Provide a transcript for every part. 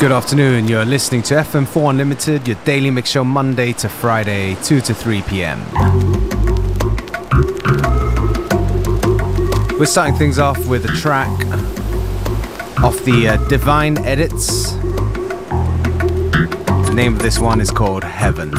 Good afternoon. You're listening to FM4 Unlimited, your daily mix show Monday to Friday, 2 to 3 p.m. We're starting things off with a track off the uh, Divine Edits. The name of this one is called Heaven.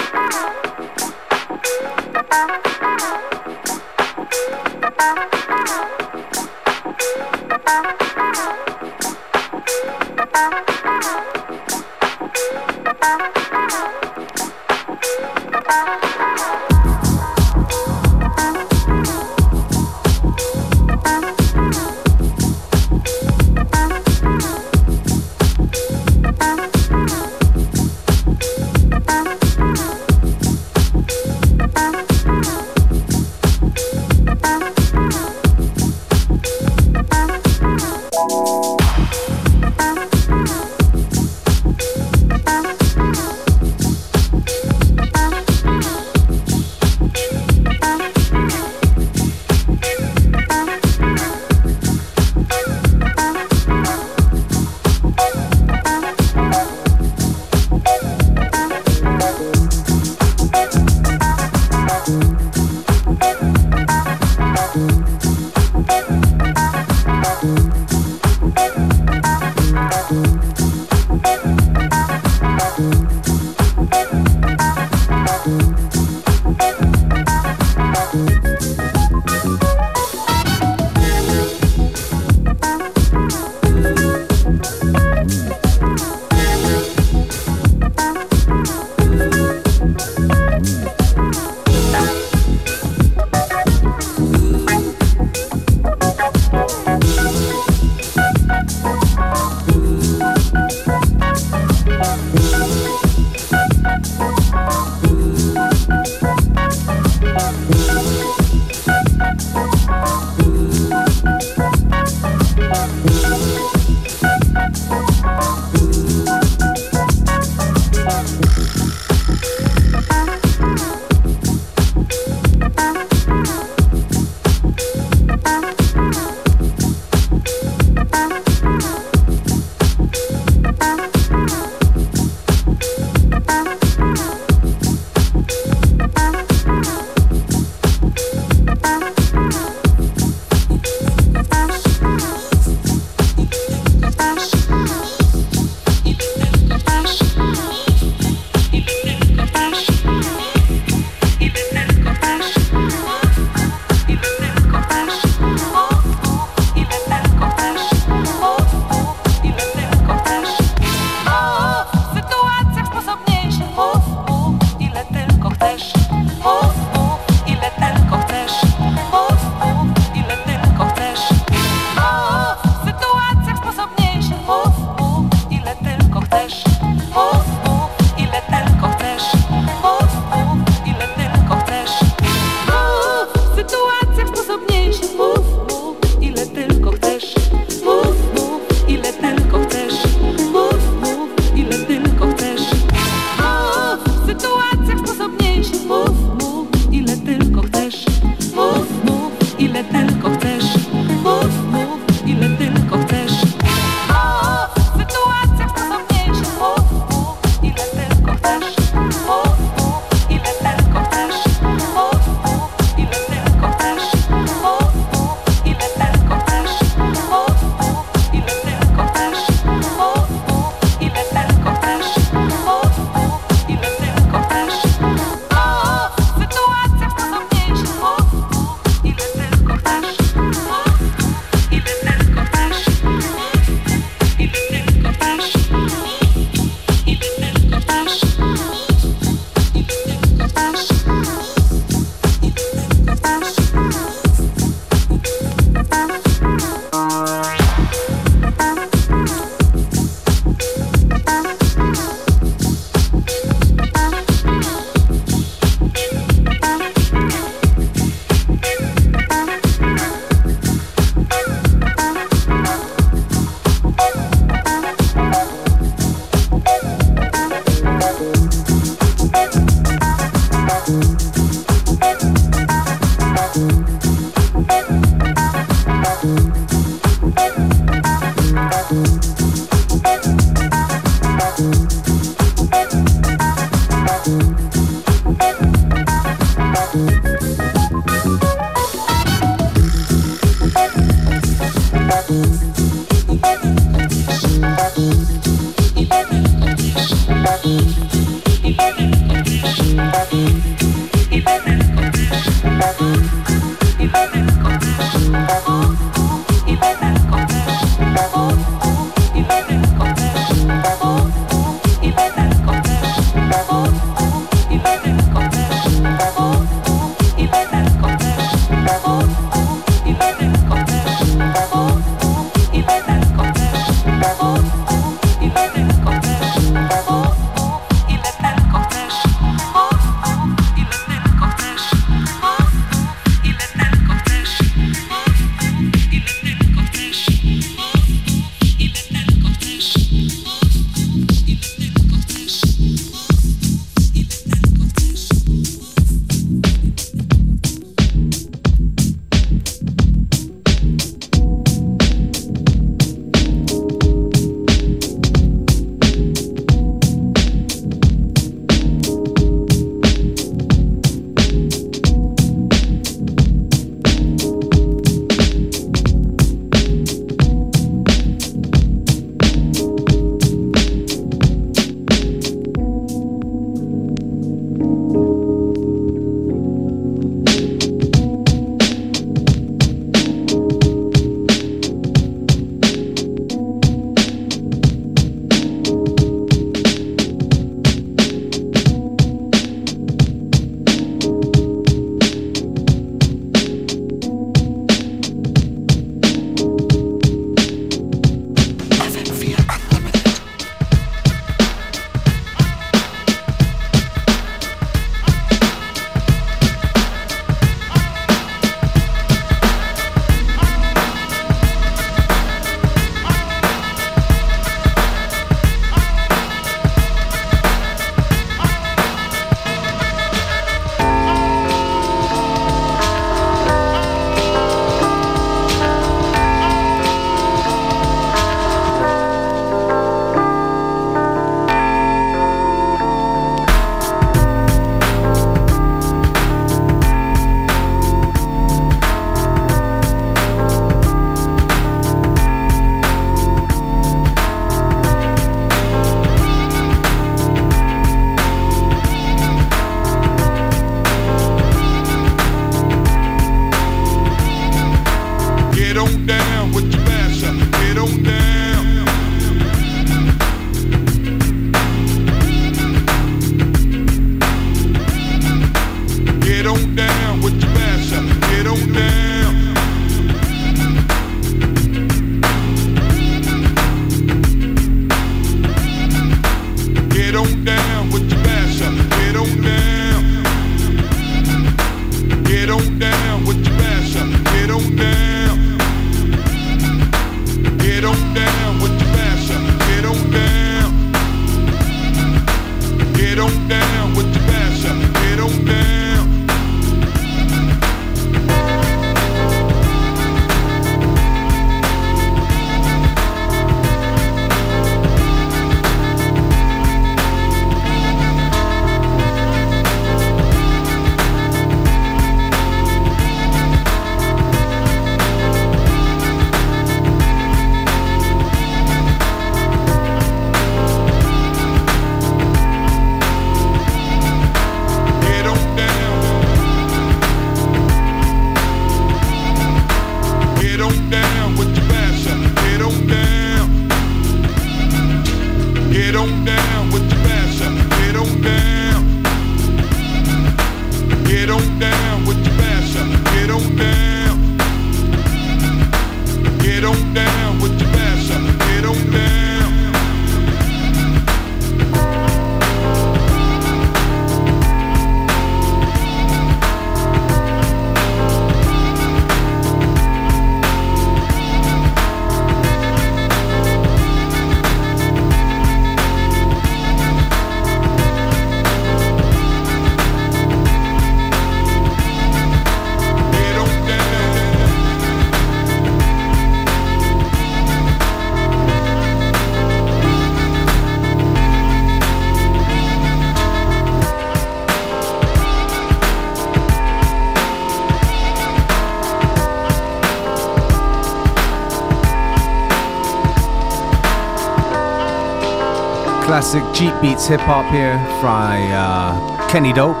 Classic Jeep Beats hip hop here by uh, Kenny Dope.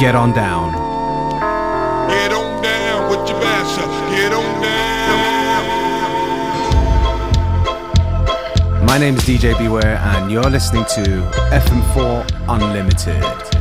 Get on down. Get on down with your bassa. Get on down. My name is DJ Beware, and you're listening to FM4 Unlimited.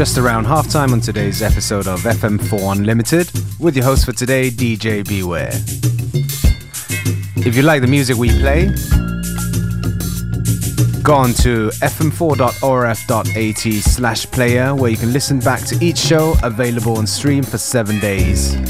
Just around halftime on today's episode of FM4 Unlimited with your host for today, DJ Beware. If you like the music we play, go on to fm4.orf.at slash player where you can listen back to each show available on stream for seven days.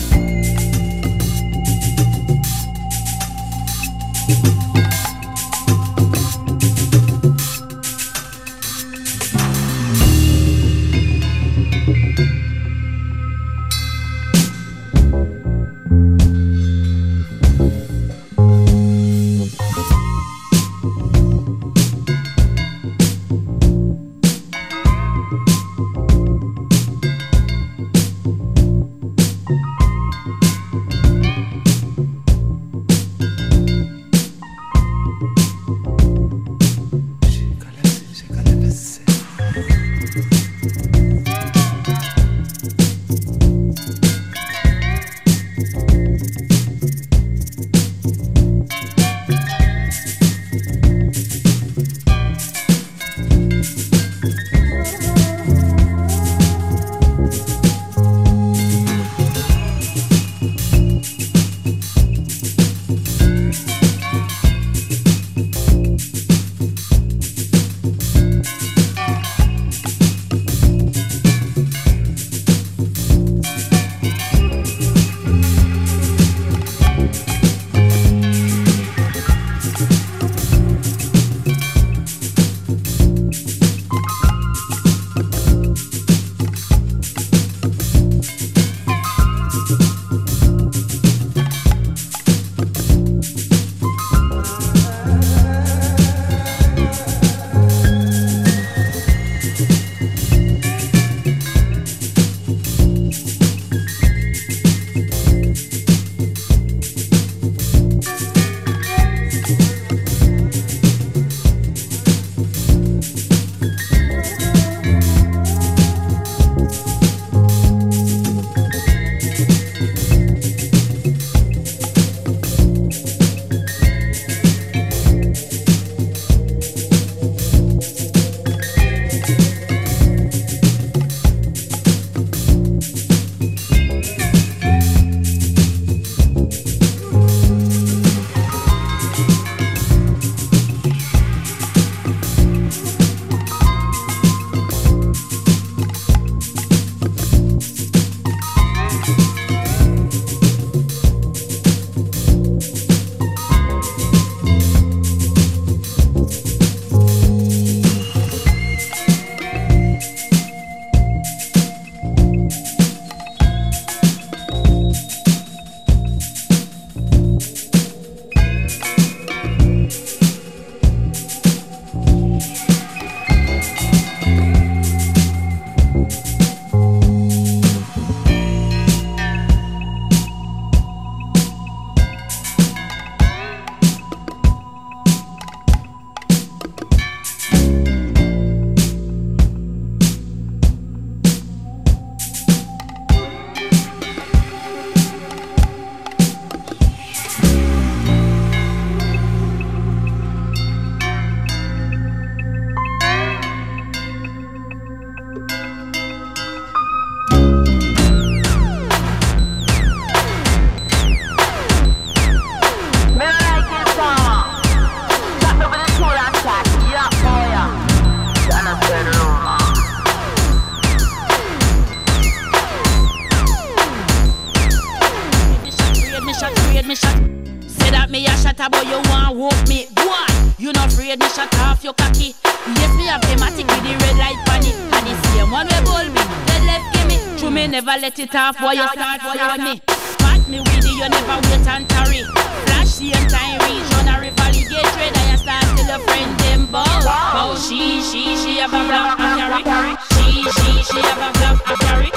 Let me. Truman, never let it off, boy, you start following me. Pat me with you, you never wait and tarry. Flash same time, reach on a rivally get trade, and you start till your friend them bow. Oh, she, she, she have a black and carry. She, she, she have a black and carry.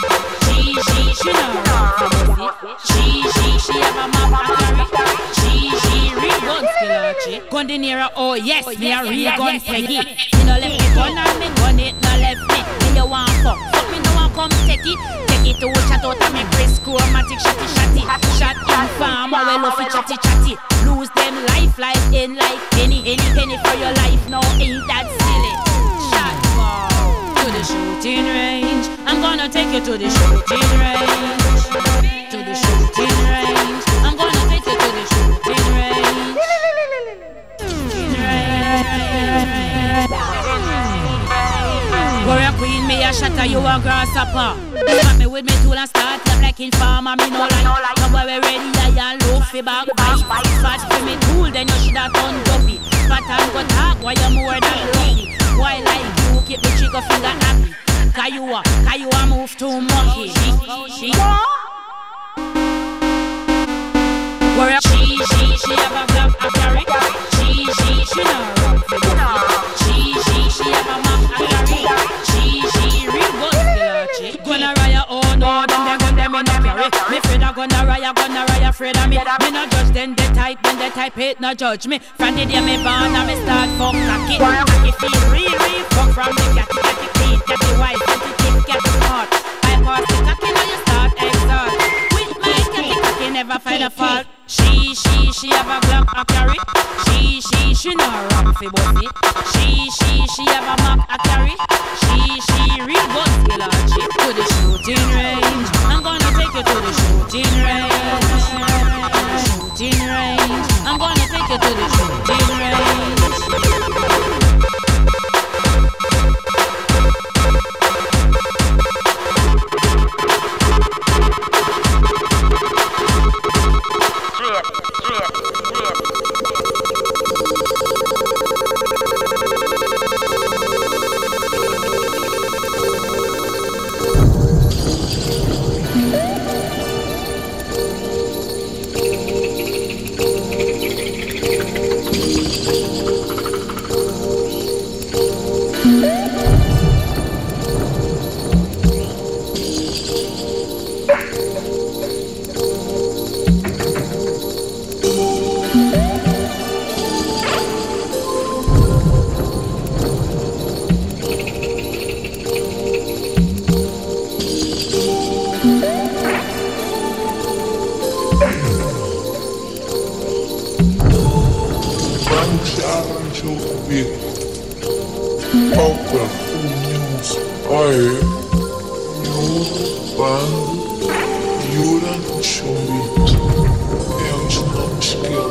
She, she, she know. She, she, she have a map and carry. Skill, Gun oh yes, me a real gun peggy. You know, let me gun and me gun it, no left me. Me you want fuck, fuck me no one come take it. Take It to chat out and make Chris chromatic shotty shotty Shot in farm, well off chatty chatty Lose them life like in like penny Any penny for your life, no ain't that silly Shot to the shooting range I'm gonna take you to the shooting range. Warrior queen, me a shatter, you a grasshopper. Got me with me tool and start up like informer, me no like. Come where we ready, I look for back fight. Spot for me tool, then you shoulda done dopey. Spot and go talk, why you more than lucky. Why like you keep the trigger finger happy? Cause you a, cause you a move too monkey. She, she. Warrior, she, she, she have a black a carry. She, she, she no run I gonna riot, gonna riot, afraid of me. Me no judge them, they type, then they type it, no judge me. From the day me born, I me start fuck cocky. Cocky feel real, real fuck from the catty, catty clean, catty white, catty thick, catty smart. I pass the cocky, now you start exalt. Never find a fault. She, she, she have a Glock a carry. She, she, she no run fi bossy. She, she, she have a Mac a carry. She, she real gun skill and she to the shooting range. I'm gonna take you to the shooting range. Shooting range. I'm gonna take you to the shooting range. Tiara de ouvir. Palpa, Unions, Air, Yuban, Yura Chumbi. É os nomes que eu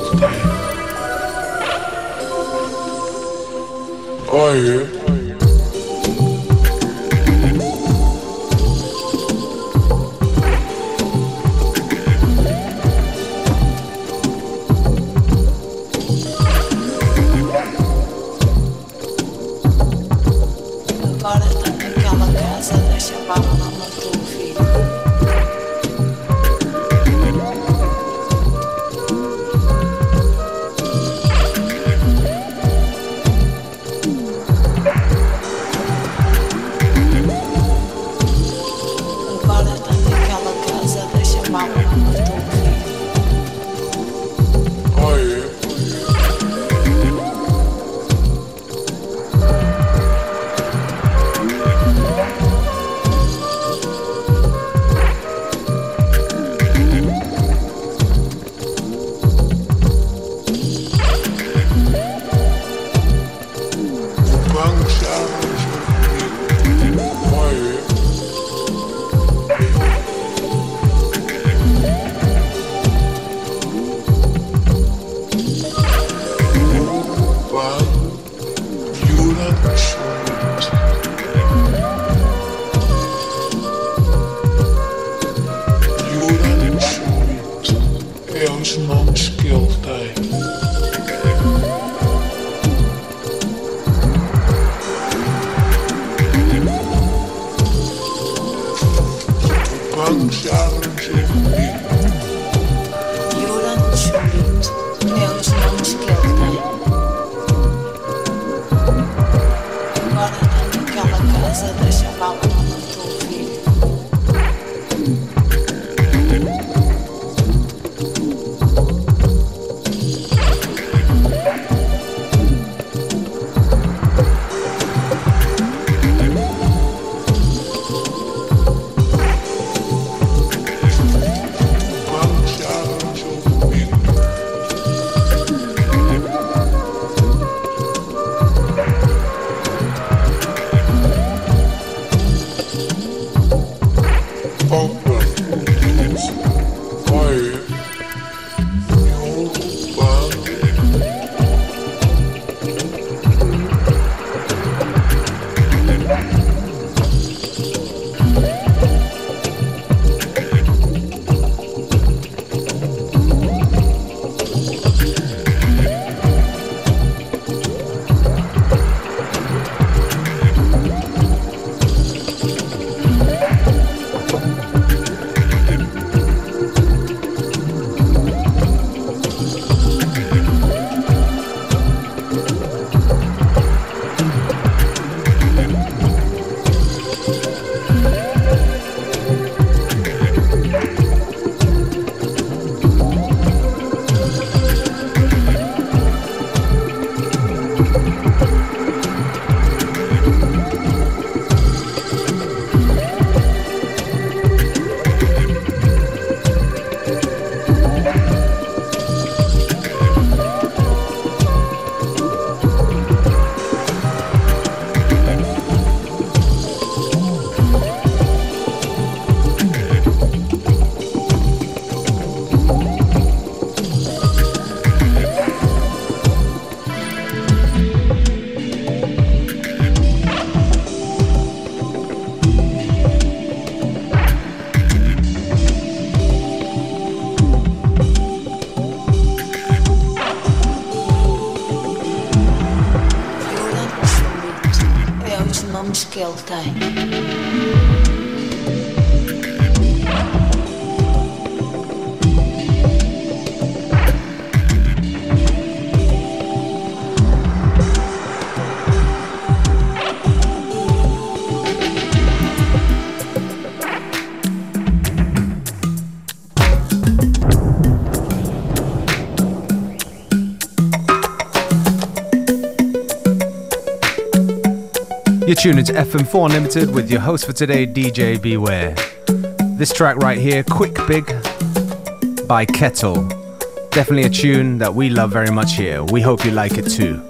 You're tuning to FM4 Unlimited with your host for today, DJ Beware. This track right here, Quick Big by Kettle. Definitely a tune that we love very much here. We hope you like it too.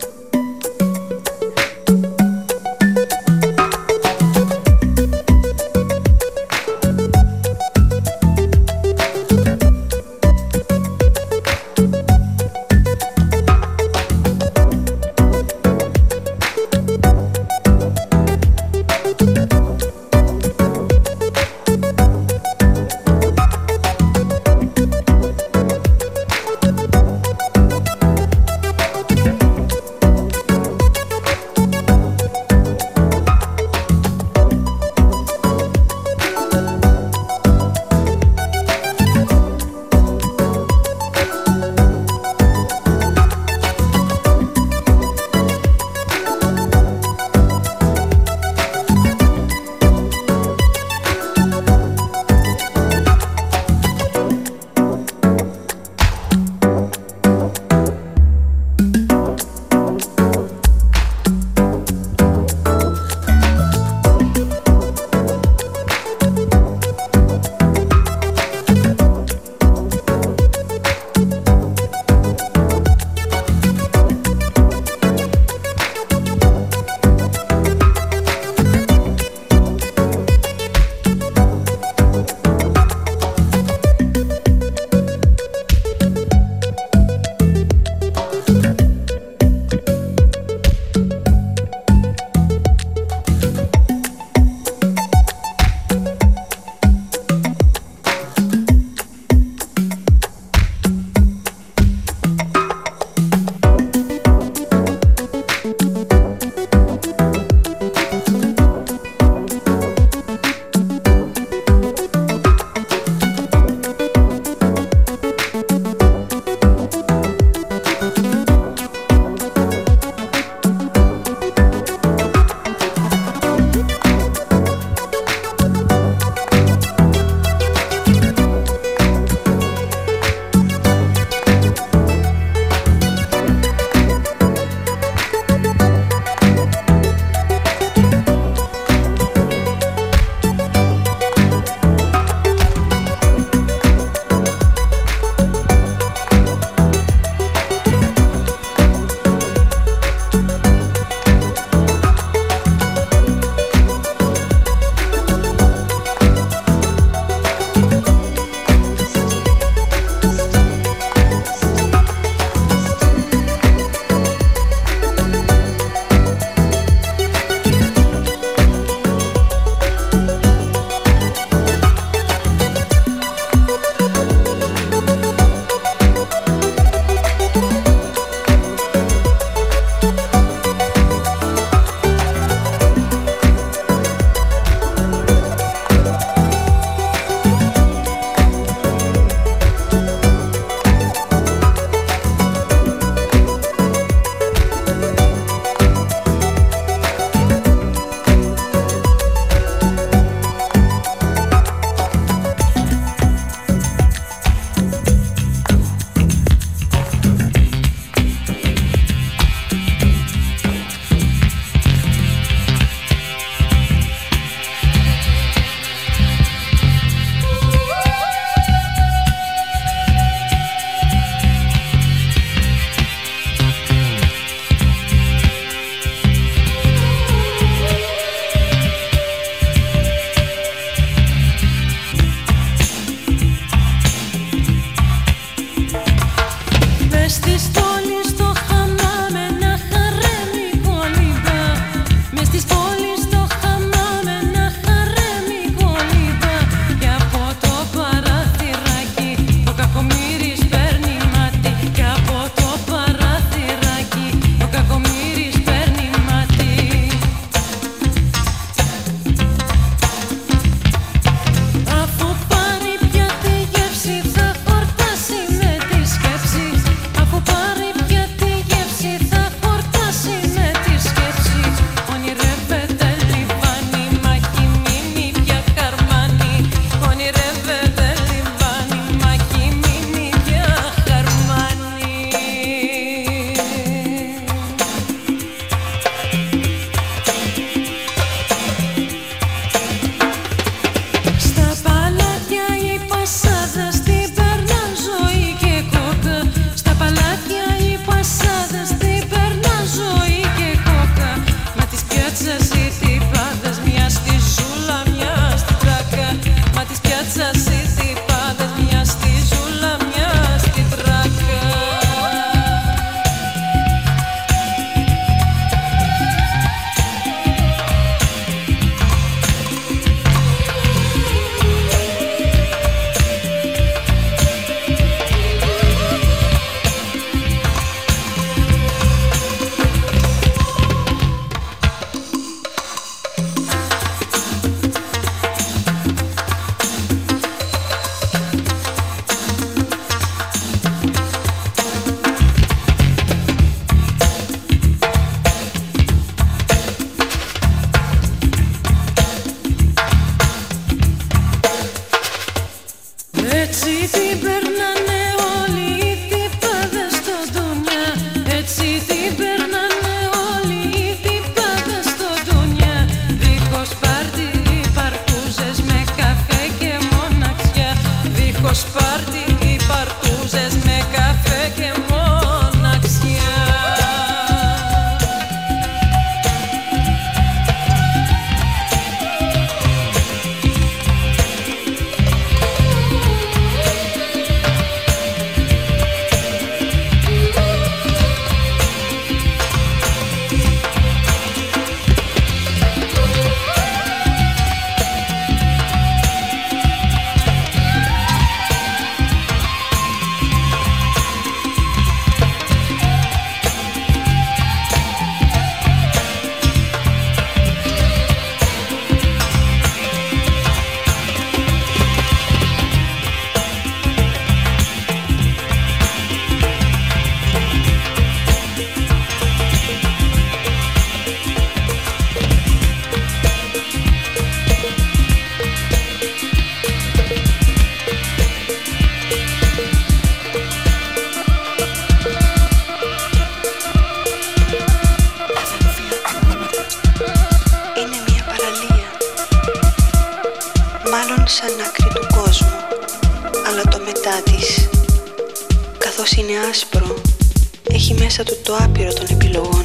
του το άπειρο των επιλογών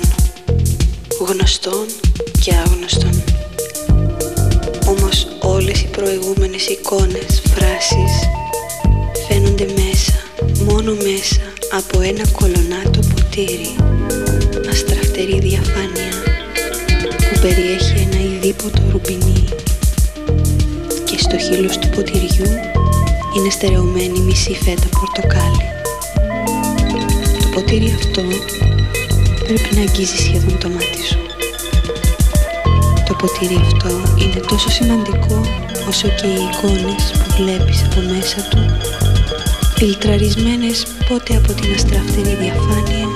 γνωστών και άγνωστων. Όμως όλες οι προηγούμενες εικόνες, φράσεις φαίνονται μέσα, μόνο μέσα από ένα κολονάτο ποτήρι αστραφτερή διαφάνεια που περιέχει ένα ειδήποτο ρουμπινί. Και στο χείλος του ποτηριού είναι στερεωμένη μισή φέτα πορτοκάλι ποτήρι αυτό πρέπει να αγγίζει σχεδόν το μάτι σου. Το ποτήρι αυτό είναι τόσο σημαντικό όσο και οι εικόνες που βλέπεις από μέσα του φιλτραρισμένες πότε από την αστραφτερή διαφάνεια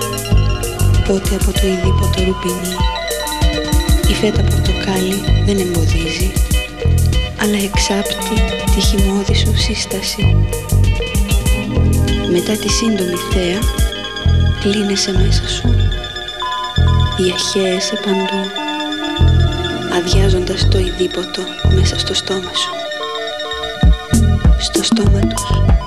πότε από το ειδήποτο ρουπινί. Η φέτα πορτοκάλι δεν εμποδίζει αλλά εξάπτει τη χυμώδη σου σύσταση. Μετά τη σύντομη θέα Κλείνεσαι μέσα σου Διαχέεσαι παντού Αδειάζοντας το ειδήποτο μέσα στο στόμα σου Στο στόμα τους.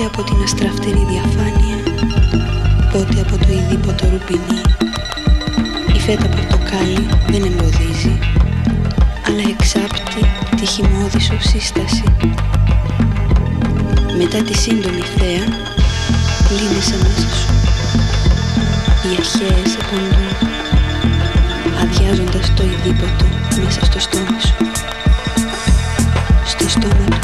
Πότε από την αστραφτερή διαφάνεια Πότε από το ειδήποτο ρουπινί. Η φέτα πορτοκάλι δεν εμποδίζει Αλλά εξάπτει τη χυμώδη σου σύσταση Μετά τη σύντομη θέα λύνεσαι μέσα σου. Οι αρχαίες επαντούν Αδειάζοντας το ειδήποτο μέσα στο στόμα σου. Στο στόμα του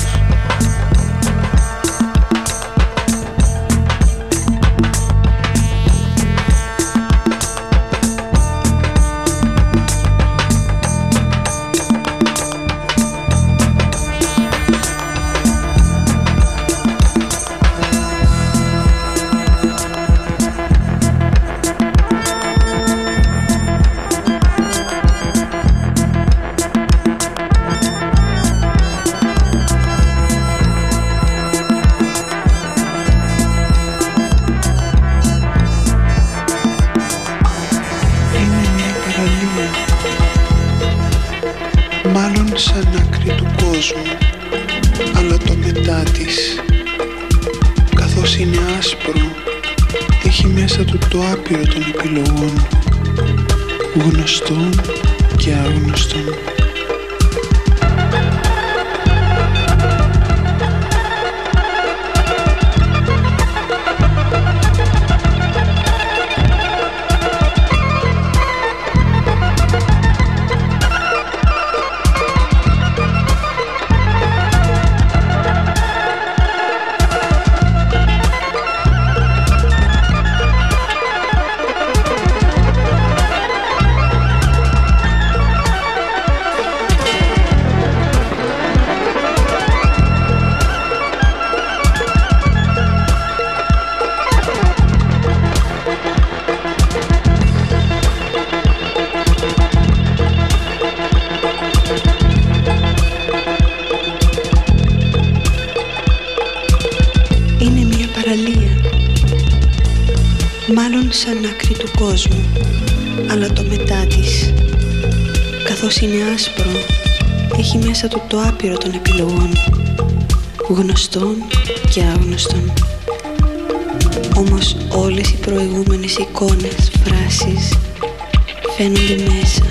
σαν άκρη του κόσμου αλλά το μετά της. Καθώς είναι άσπρο έχει μέσα του το άπειρο των επιλογών γνωστών και άγνωστων. Όμως όλες οι προηγούμενες εικόνες, φράσεις φαίνονται μέσα,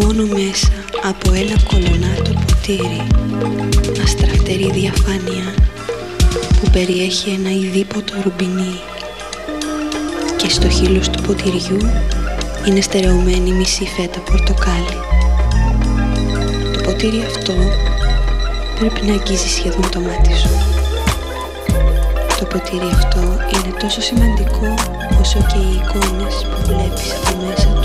μόνο μέσα από ένα κολονάτο ποτήρι αστραφτερή διαφάνεια που περιέχει ένα ειδήποτο ρουμπινί και στο χείλος του ποτηριού είναι στερεωμένη μισή φέτα πορτοκάλι. Το ποτήρι αυτό πρέπει να αγγίζει σχεδόν το μάτι σου. Το ποτήρι αυτό είναι τόσο σημαντικό όσο και οι εικόνες που βλέπεις από μέσα του.